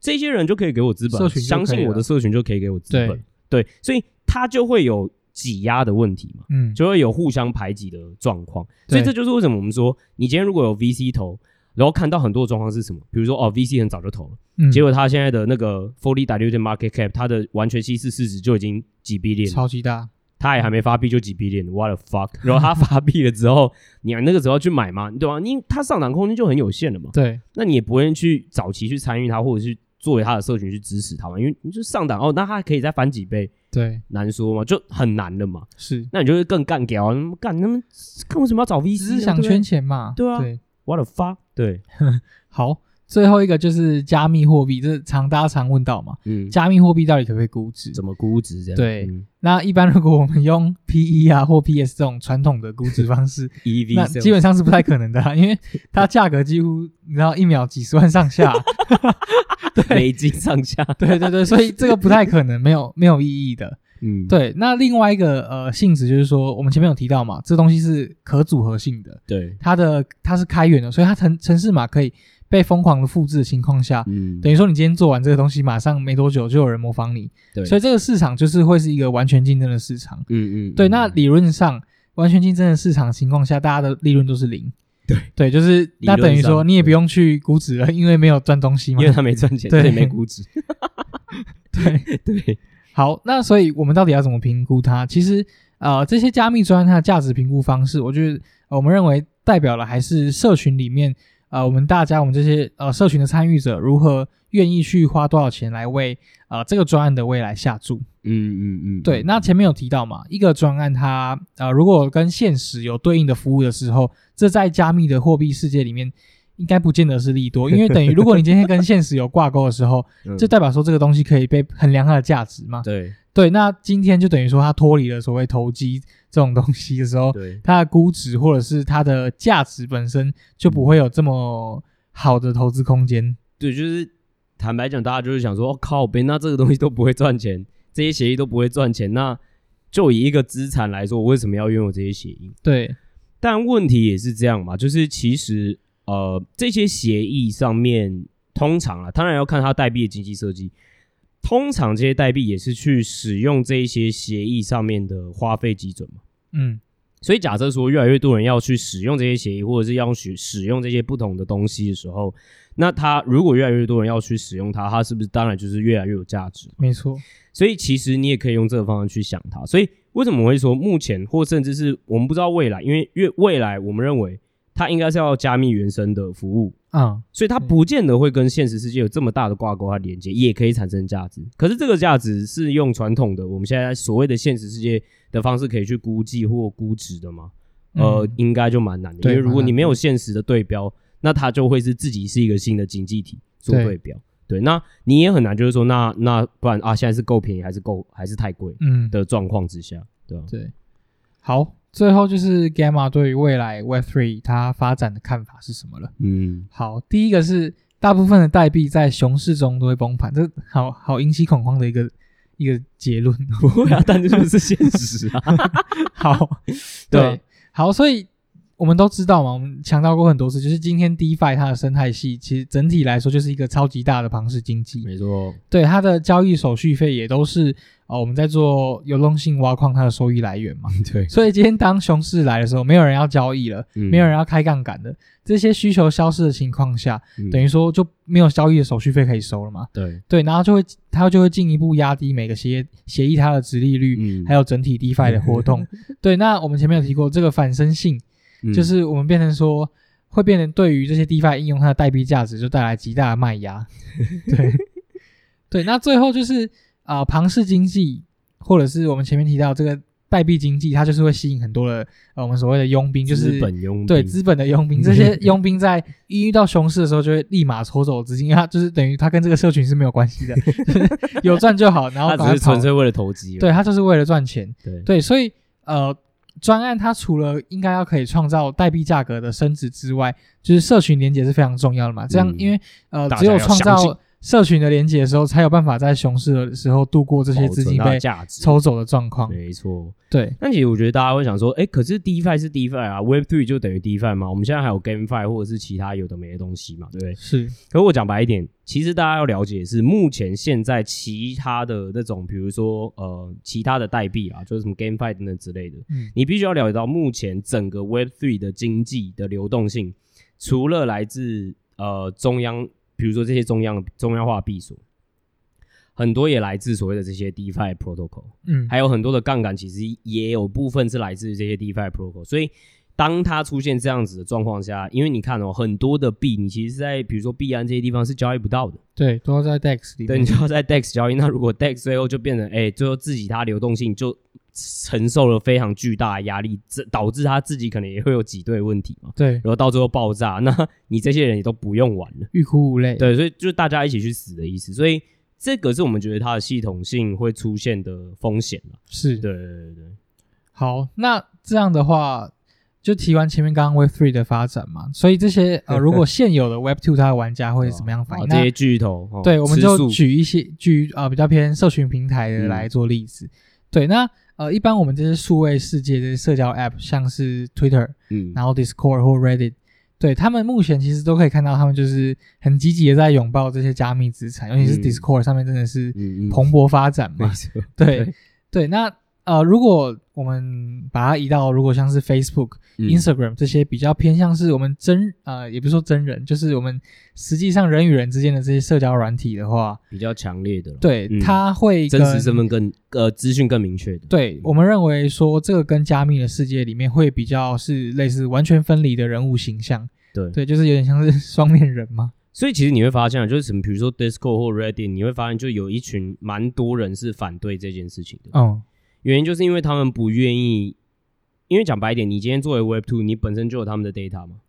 这些人就可以给我资本，相信我的社群就可以给我资本。对，所以他就会有。挤压的问题嘛，嗯，就会有互相排挤的状况，所以这就是为什么我们说，你今天如果有 VC 投，然后看到很多的状况是什么，比如说哦，VC 很早就投了，嗯，结果他现在的那个 fully diluted market cap，它的完全稀释市值就已经几 billion，超级大，他也还没发币就几 billion，what the fuck？然后他发币了之后，你那个时候去买吗？对吧？因为他上涨空间就很有限了嘛，对，那你也不会去早期去参与它，或者是作为他的社群去支持他嘛，因为你就上涨哦，那他可以再翻几倍。对，难说嘛，就很难的嘛。是，那你就会更干屌，干他们干为什么要找 VC？只是想圈钱嘛。对啊。对，What the fuck？对，(laughs) 好，最后一个就是加密货币，这常大家常问到嘛。嗯。加密货币到底可不可以估值？怎么估值？这样。对。嗯、那一般如果我们用 PE 啊或 PS 这种传统的估值方式，(laughs) EV，那基本上是不太可能的，因为它价格几乎你知道一秒几十万上下。(laughs) 对，美金上下，(laughs) 对对对，所以这个不太可能，没有没有意义的。嗯，对。那另外一个呃性质就是说，我们前面有提到嘛，这东西是可组合性的，对，它的它是开源的，所以它城城市码可以被疯狂的复制的情况下，嗯，等于说你今天做完这个东西，马上没多久就有人模仿你，对，所以这个市场就是会是一个完全竞争的市场，嗯嗯，对。那理论上，完全竞争的市场情况下，大家的利润都是零，对对，就是那等于说你也不用去估值了，因为没有赚东西嘛，因为他没赚钱，对，没估值，(laughs) 对对。好，那所以我们到底要怎么评估它？其实，呃，这些加密专案它的价值评估方式，我觉得，呃，我们认为代表了还是社群里面，呃，我们大家我们这些呃社群的参与者如何愿意去花多少钱来为呃这个专案的未来下注。嗯嗯嗯，对。那前面有提到嘛，一个专案它呃如果跟现实有对应的服务的时候，这在加密的货币世界里面。应该不见得是利多，因为等于如果你今天跟现实有挂钩的时候，(laughs) 就代表说这个东西可以被衡量它的价值嘛。对对，那今天就等于说它脱离了所谓投机这种东西的时候，它的估值或者是它的价值本身就不会有这么好的投资空间。对，就是坦白讲，大家就是想说，哦靠北，那这个东西都不会赚钱，这些协议都不会赚钱，那就以一个资产来说，我为什么要拥有这些协议？对，但问题也是这样嘛，就是其实。呃，这些协议上面通常啊，当然要看它代币的经济设计。通常这些代币也是去使用这一些协议上面的花费基准嘛。嗯，所以假设说越来越多人要去使用这些协议，或者是要去使用这些不同的东西的时候，那它如果越来越多人要去使用它，它是不是当然就是越来越有价值？没错。所以其实你也可以用这个方式去想它。所以为什么我会说目前或甚至是我们不知道未来？因为越未来我们认为。它应该是要加密原生的服务啊，嗯、所以它不见得会跟现实世界有这么大的挂钩和连接，也可以产生价值。可是这个价值是用传统的我们现在所谓的现实世界的方式可以去估计或估值的吗？嗯、呃，应该就蛮难的，因为如果你没有现实的对标，那它就会是自己是一个新的经济体做对标。对，对，那你也很难就是说，那那不然啊，现在是够便宜还是够还是太贵？嗯的状况之下，嗯、对吧？对，好。最后就是 Gamma 对于未来 Web3 它发展的看法是什么了？嗯，好，第一个是大部分的代币在熊市中都会崩盘，这好好引起恐慌的一个一个结论。不会啊，但这就是现实啊。(laughs) 好，对，对好，所以。我们都知道嘛，我们强调过很多次，就是今天 DeFi 它的生态系，其实整体来说就是一个超级大的庞氏经济。没错，对它的交易手续费也都是哦，我们在做流动性挖矿它的收益来源嘛。(laughs) 对，所以今天当熊市来的时候，没有人要交易了，嗯、没有人要开杠杆的，这些需求消失的情况下，嗯、等于说就没有交易的手续费可以收了嘛。对对，然后就会它就会进一步压低每个协协议它的殖利率，嗯、还有整体 DeFi 的活动。(laughs) 对，那我们前面有提过这个反身性。就是我们变成说，会变成对于这些 DeFi 应用它的代币价值就带来极大的卖压。(laughs) 对，对，那最后就是啊，庞氏经济，或者是我们前面提到这个代币经济，它就是会吸引很多的呃我们所谓的佣兵，就是资本佣兵，对，资本的佣兵。这些 (laughs) 佣兵在一遇到熊市的时候，就会立马抽走资金，因为它就是等于它跟这个社群是没有关系的，(laughs) 有赚就好，然后它只是纯粹为了投机，对，它就是为了赚钱。对，对，所以呃。专案它除了应该要可以创造代币价格的升值之外，就是社群连接是非常重要的嘛。这样，因为呃，只有创造社群的连接的时候，才有办法在熊市的时候度过这些资金被抽走的状况。没错，对。但其实我觉得大家会想说，哎，可是 DeFi 是 DeFi 啊，Web3 就等于 DeFi 嘛？我们现在还有 GameFi 或者是其他有的没的东西嘛？对不对？是。可是我讲白一点。其实大家要了解的是，目前现在其他的那种，比如说呃，其他的代币啊，就是什么 GameFi 等等之类的，嗯，你必须要了解到，目前整个 Web3 的经济的流动性，除了来自呃中央，比如说这些中央中央化避所，很多也来自所谓的这些 DeFi Protocol，嗯，还有很多的杠杆，其实也有部分是来自这些 DeFi Protocol，所以。当它出现这样子的状况下，因为你看哦，很多的币，你其实在比如说币安这些地方是交易不到的，对，都要在 DEX 里面，对，你就要在 DEX 交易。那如果 DEX 最后就变成，哎，最后自己它流动性就承受了非常巨大的压力，这导致它自己可能也会有挤兑问题嘛，对，然后到最后爆炸，那你这些人也都不用玩了，欲哭无泪，对，所以就大家一起去死的意思。所以这个是我们觉得它的系统性会出现的风险了，是对对对对。好，那这样的话。就提完前面刚刚 Web Three 的发展嘛，所以这些呃，(laughs) 如果现有的 Web Two 它的玩家会怎么样反应？这些巨头，哦、对，我们就举一些素举呃比较偏社群平台的来做例子。嗯、对，那呃一般我们这些数位世界这些社交 App，像是 Twitter，嗯，然后 Discord 或 Reddit，对他们目前其实都可以看到，他们就是很积极的在拥抱这些加密资产，尤其是 Discord 上面真的是蓬勃发展嘛。对，对，那。呃，如果我们把它移到，如果像是 Facebook、嗯、Instagram 这些比较偏向是我们真呃，也不是说真人，就是我们实际上人与人之间的这些社交软体的话，比较强烈的，对，嗯、它会真实身份更呃资讯更明确的。对，我们认为说这个跟加密的世界里面会比较是类似完全分离的人物形象。对对，就是有点像是双面人嘛。所以其实你会发现，就是什么，比如说 Discord 或 Reddit，你会发现就有一群蛮多人是反对这件事情的。哦。原因就是因为他们不愿意，因为讲白一点，你今天作为 Web Two，你本身就有他们的 data 嘛，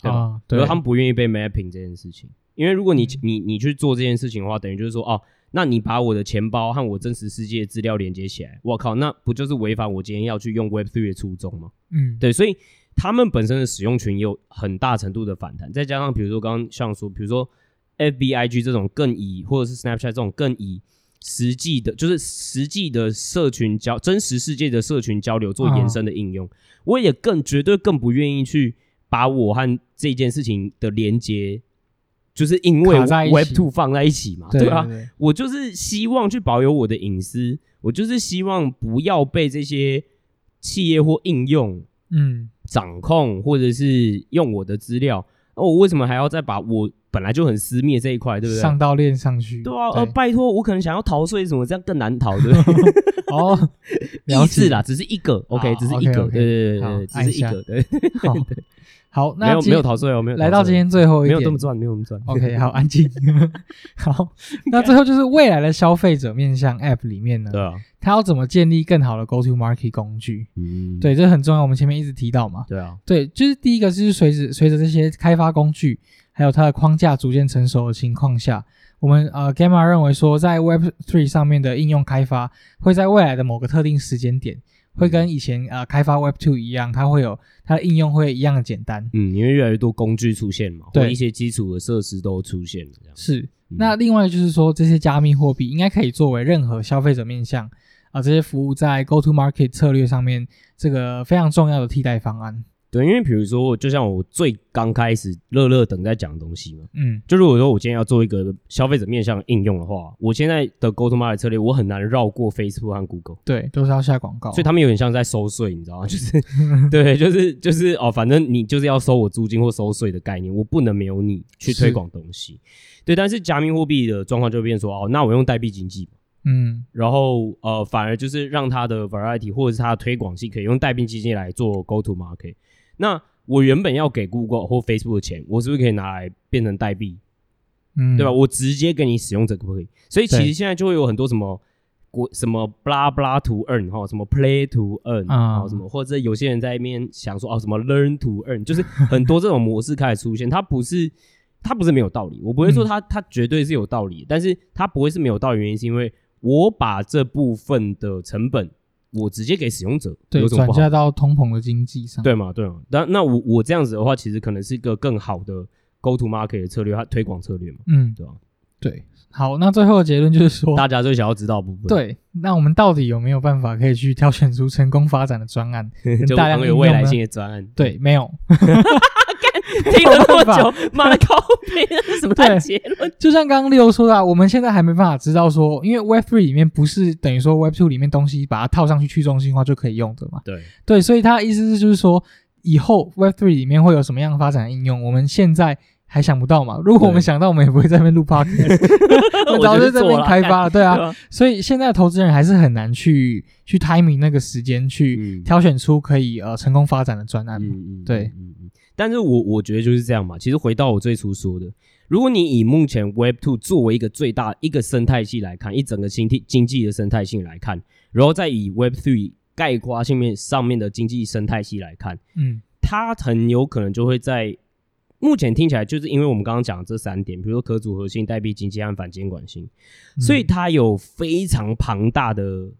对吧？啊、对，他们不愿意被 mapping 这件事情。因为如果你、嗯、你你去做这件事情的话，等于就是说，哦，那你把我的钱包和我真实世界资料连接起来，我靠，那不就是违反我今天要去用 Web Three 的初衷吗？嗯，对，所以他们本身的使用群有很大程度的反弹，再加上比如说刚刚像说，比如说 FBIG 这种更以，或者是 Snapchat 这种更以。实际的，就是实际的社群交，真实世界的社群交流做延伸的应用，哦、我也更绝对更不愿意去把我和这件事情的连接，就是因为 Web Two 放在一起嘛，对吧？对对对，我就是希望去保有我的隐私，我就是希望不要被这些企业或应用嗯。掌控，或者是用我的资料。那我为什么还要再把我本来就很私密这一块，对不对？上到链上去。对啊，呃，拜托，我可能想要逃税什么，这样更难逃，对不对？(laughs) 哦，(laughs) 一次啦，只是一个，OK，只是一个，对对对对，只是一个，对。好，那没有没有逃税哦，没有。来到今天最后一点，没有这么赚，没有这么赚。OK，(laughs) 好，安静。好，那最后就是未来的消费者面向 App 里面呢，对啊，它要怎么建立更好的 Go to Market 工具？嗯，对，这很重要。我们前面一直提到嘛，对啊，对，就是第一个就是随着随着这些开发工具。还有它的框架逐渐成熟的情况下，我们呃 Gamma 认为说，在 Web Three 上面的应用开发会在未来的某个特定时间点，会跟以前呃开发 Web Two 一样，它会有它的应用会一样的简单。嗯，因为越来越多工具出现嘛，对，一些基础的设施都出现了。这样是。嗯、那另外就是说，这些加密货币应该可以作为任何消费者面向啊、呃、这些服务在 Go to Market 策略上面这个非常重要的替代方案。对，因为比如说，就像我最刚开始乐乐等在讲的东西嘛，嗯，就如果说我今天要做一个消费者面向的应用的话，我现在的 Go to Market 策略，我很难绕过 Facebook 和 Google，对，都是要下广告，所以他们有点像在收税，你知道吗？就是，(laughs) 对，就是就是哦，反正你就是要收我租金或收税的概念，我不能没有你去推广东西，对。但是加密货币的状况就变成说，哦，那我用代币经济，嗯，然后呃，反而就是让它的 variety 或者是它的推广性可以用代币基金来做 Go to Market。那我原本要给 Google 或 Facebook 的钱，我是不是可以拿来变成代币？嗯，对吧？我直接给你使用者可不可以？所以其实现在就会有很多什么国什么 blah blah to earn 哈，什么 play to earn 啊、嗯，什么或者有些人在一边想说哦，什么 learn to earn，就是很多这种模式开始出现。它不是它不是没有道理，我不会说它它绝对是有道理，但是它不会是没有道理，原因是因为我把这部分的成本。我直接给使用者，对，转嫁到通膨的经济上，对嘛？对嘛？那那我我这样子的话，其实可能是一个更好的 go to market 的策略和推广策略嘛。嗯，对吧？对，好，那最后的结论就是说，大家最想要知道的部分，对，那我们到底有没有办法可以去挑选出成功发展的专案，(laughs) 就大量有未来性的专案？对，没有。(laughs) (laughs) 听了那么久，妈的靠北，这是什么结论？就像刚刚 Leo 说的，我们现在还没办法知道说，因为 Web Three 里面不是等于说 Web Two 里面东西把它套上去去中心化就可以用的嘛？对对，所以他的意思是就是说，以后 Web Three 里面会有什么样的发展应用，我们现在还想不到嘛？如果我们想到，我们也不会在那边录 Podcast，我们早就在那边开发了，对啊。所以现在投资人还是很难去去 timing 那个时间去挑选出可以呃成功发展的专案，对。但是我我觉得就是这样嘛。其实回到我最初说的，如果你以目前 Web Two 作为一个最大一个生态系来看，一整个经济经济的生态系来看，然后再以 Web Three 概括性面上面的经济生态系来看，嗯，它很有可能就会在目前听起来，就是因为我们刚刚讲的这三点，比如说可组合性、代币经济和反监管性，所以它有非常庞大的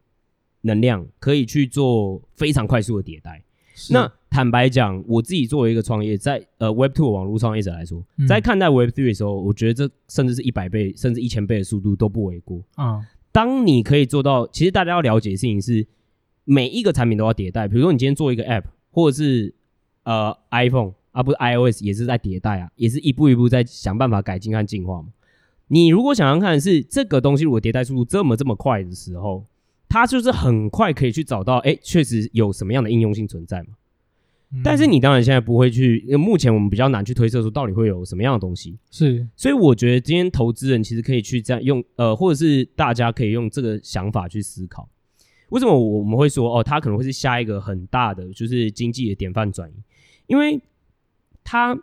能量可以去做非常快速的迭代。那坦白讲，我自己作为一个创业，在呃 Web Two 网络创业者来说，嗯、在看待 Web Three 的时候，我觉得这甚至是一百倍甚至一千倍的速度都不为过啊。嗯、当你可以做到，其实大家要了解的事情是，每一个产品都要迭代。比如说，你今天做一个 App，或者是呃 iPhone，啊，不是 iOS 也是在迭代啊，也是一步一步在想办法改进和进化嘛。你如果想想看，是这个东西如果迭代速度这么这么快的时候，它就是很快可以去找到，哎，确实有什么样的应用性存在嘛。但是你当然现在不会去，因为目前我们比较难去推测说到底会有什么样的东西。是，所以我觉得今天投资人其实可以去这样用，呃，或者是大家可以用这个想法去思考，为什么我们会说哦，它可能会是下一个很大的就是经济的典范转移，因为它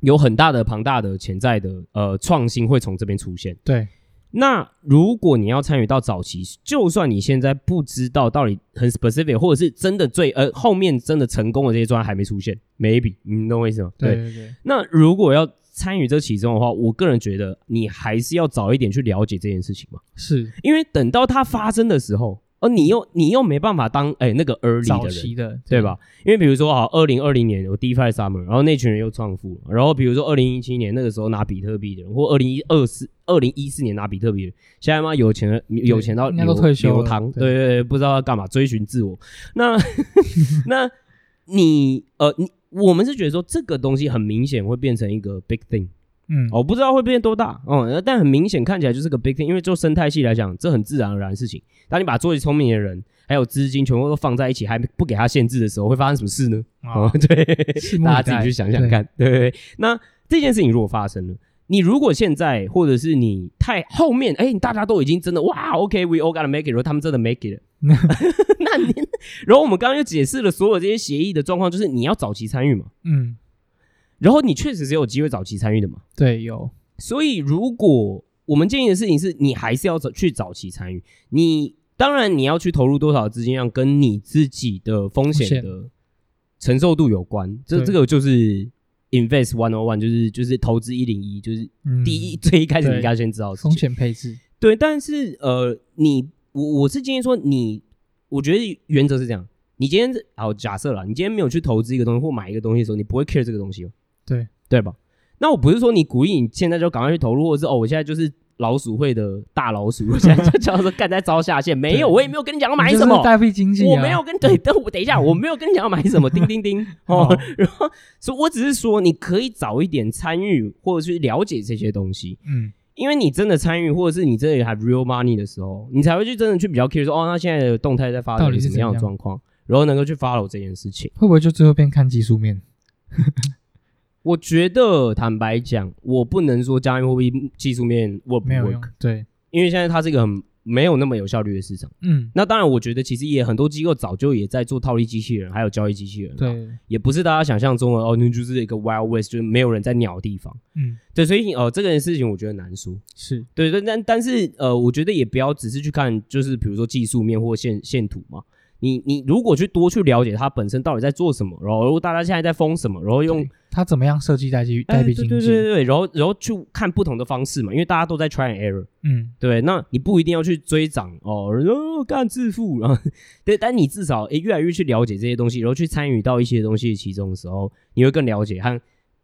有很大的庞大的潜在的呃创新会从这边出现。对。那如果你要参与到早期，就算你现在不知道到底很 specific，或者是真的最呃后面真的成功的这些专案还没出现，maybe 你懂我意思吗？对对对。那如果要参与这其中的话，我个人觉得你还是要早一点去了解这件事情嘛。是，因为等到它发生的时候。而你又你又没办法当哎、欸、那个 early 的人，的对，对吧？因为比如说啊，二零二零年有 DeFi Summer，然后那群人又创富，然后比如说二零一七年那个时候拿比特币的人，或二零一二四二零一四年拿比特币的人，现在嘛有钱的有钱到流退休流汤，对对对，不知道要干嘛，追寻自我。那 (laughs) 那你呃你我们是觉得说这个东西很明显会变成一个 big thing。嗯，我不知道会变多大嗯，但很明显看起来就是个 big thing，因为就生态系来讲，这很自然而然的事情。当你把最聪明的人还有资金全部都放在一起，还不给他限制的时候，会发生什么事呢？哦，对，大家自己去想想看，对不对，对？那这件事情如果发生了，你如果现在或者是你太后面，哎，大家都已经真的哇，OK，we all gotta make it，然后他们真的 make it (laughs) 了，(laughs) 那你，然后我们刚刚又解释了所有这些协议的状况，就是你要早期参与嘛，嗯。然后你确实是有机会早期参与的嘛？对，有。所以如果我们建议的事情是你还是要早去早期参与，你当然你要去投入多少资金量，跟你自己的风险的承受度有关。这这个就是 invest one on one，就是就是投资一零一，就是第一、嗯、(laughs) 最一开始你应该先知道风险配置。对，但是呃，你我我是建议说你，我觉得原则是这样，你今天好假设了，你今天没有去投资一个东西或买一个东西的时候，你不会 care 这个东西哦。对。对吧？那我不是说你鼓励你现在就赶快去投入，或者是哦，我现在就是老鼠会的大老鼠，(laughs) 我现在就叫做干在招下线。没有，我也没有跟你讲要买什么。经济，我没有跟对，等我 (laughs) 等一下，我没有跟你讲要买什么，叮叮叮。(laughs) 哦。然后，所以我只是说你可以早一点参与或者去了解这些东西，嗯，因为你真的参与，或者是你真的 have real money 的时候，你才会去真的去比较 care 说哦，那现在的动态在发生什么样的状况，然后能够去 follow 这件事情，会不会就最后变看技术面？我觉得坦白讲，我不能说加密货币技术面 work 不 work，对，因为现在它是一个很没有那么有效率的市场。嗯，那当然，我觉得其实也很多机构早就也在做套利机器人，还有交易机器人。对，也不是大家想象中的哦，那就是一个 wild west，就是没有人在鸟的地方。嗯，对，所以呃，这件事情我觉得难说。是对但，但但是呃，我觉得也不要只是去看，就是比如说技术面或线线图嘛。你你如果去多去了解它本身到底在做什么，然后如果大家现在在封什么，然后用它怎么样设计代币代币经济，对对对对，然后然后去看不同的方式嘛，因为大家都在 try and error，嗯，对，那你不一定要去追涨哦，然后干致富，然后对，但你至少诶越来越去了解这些东西，然后去参与到一些东西其中的时候，你会更了解和。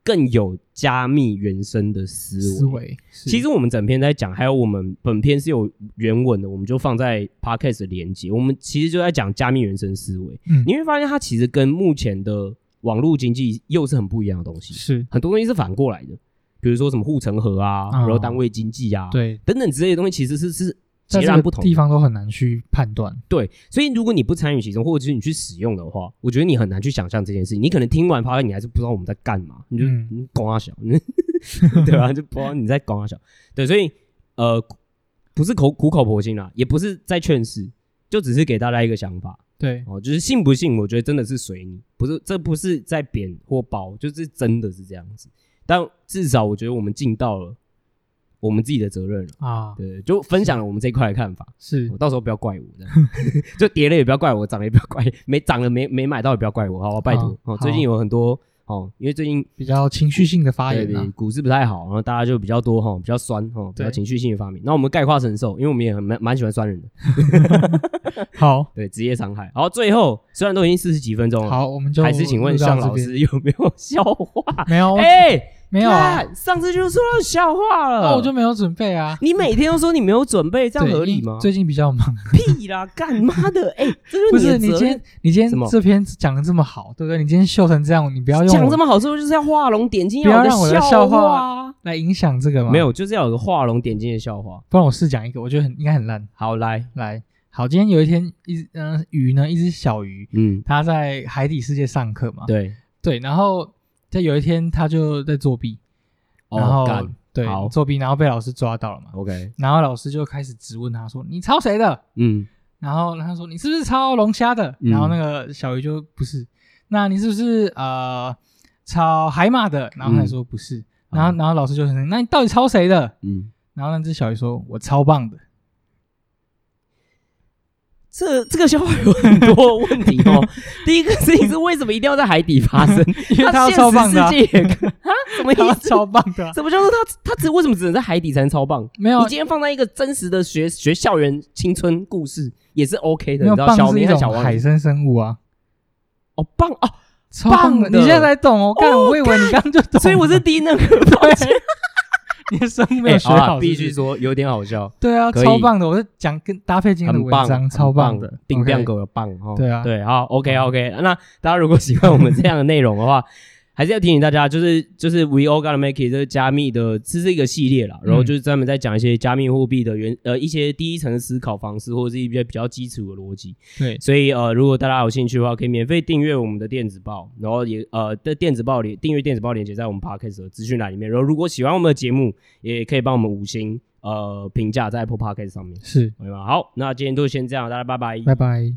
更有加密原生的思维。其实我们整篇在讲，还有我们本篇是有原文的，我们就放在 podcast 的连接。我们其实就在讲加密原生思维。嗯，你会发现它其实跟目前的网络经济又是很不一样的东西。是很多东西是反过来的，比如说什么护城河啊，然后单位经济啊，对，等等之类的东西，其实是是。截然不同地方都很难去判断，对，所以如果你不参与其中，或者是你去使用的话，我觉得你很难去想象这件事情。你可能听完发现你还是不知道我们在干嘛，你就讲啊小，(laughs) 对吧？就不知道你在讲啊小，对，所以呃，不是口苦口婆心啦，也不是在劝世，就只是给大家一个想法，对哦，就是信不信，我觉得真的是随你，不是这不是在贬或褒，就是真的是这样子。但至少我觉得我们尽到了。我们自己的责任了啊，对，就分享了我们这一块的看法。是，我到时候不要怪我，这样 (laughs) 就跌了也不要怪我，涨了也不要怪，没涨了没没买到也不要怪我，好，拜托。哦，最近有很多哦，因为最近比较情绪性的发言，对，股市不太好，然后大家就比较多哈，比较酸哈，比较情绪性的发明。那我们概括承受，因为我们也很蛮蛮喜欢酸人的。(laughs) 好，(laughs) 对，职业伤害。好，最后虽然都已经四十几分钟了，好，我们就还是请问向老师有没有 (laughs) 消化？没有，哎。没有啊，上次就说到笑话了，那我就没有准备啊。你每天都说你没有准备，这样合理吗？最近比较忙。屁啦，(laughs) 干妈的！(laughs) 哎，这不是你今天，你今天这篇讲的这么好，对不对？你今天秀成这样，你不要用讲这么好，是不是就是要画龙点睛？不要让我的笑话来影响这个吗？没有，就是要有个画龙点睛的笑话。不然我试讲一个，我觉得很应该很烂。好，来来。好，今天有一天，一嗯、呃、鱼呢，一只小鱼，嗯，它在海底世界上课嘛，对对，然后在有一天，他就在作弊，然后、哦、对好作弊，然后被老师抓到了嘛，OK，然后老师就开始质问他说：“你抄谁的？”嗯，然后他说：“你是不是抄龙虾的？”然后那个小鱼就不是，那你是不是呃抄海马的？然后他说不是，嗯、然后然后老师就很，那你到底抄谁的？嗯，然后那只小鱼说：“我超棒的。”这这个笑话有很多问题哦。(laughs) 第一个事情是为什么一定要在海底发生？(laughs) 因为他 (laughs) 超棒的啊！什么意思？超棒的？怎么叫做它它只为什么只能在海底才能超棒？没有，你今天放在一个真实的学学校园青春故事也是 OK 的。你知道小明和小王海生生物啊。哦，棒哦，超棒的！你现在才懂哦？干，我以为你刚刚就懂。所以我是低能儿。(laughs) 你的生物没有学好，必须说有点好笑。对啊，超棒的！我是讲跟搭配今天的文章，超棒的，顶亮狗的棒哦。对啊，对，好，OK OK。那大家如果喜欢我们这样的内容的话，还是要提醒大家，就是就是 We all gotta make it 这个加密的，这是一个系列啦，然后就是专门在讲一些加密货币的原呃一些第一层思考方式，或者是一些比较基础的逻辑。对，所以呃，如果大家有兴趣的话，可以免费订阅我们的电子报，然后也呃的电子报里订阅电子报链接在我们 Podcast 的资讯栏里面。然后如果喜欢我们的节目，也可以帮我们五星呃评价在 Apple Podcast 上面。是？好，那今天就先这样，大家拜拜，拜拜。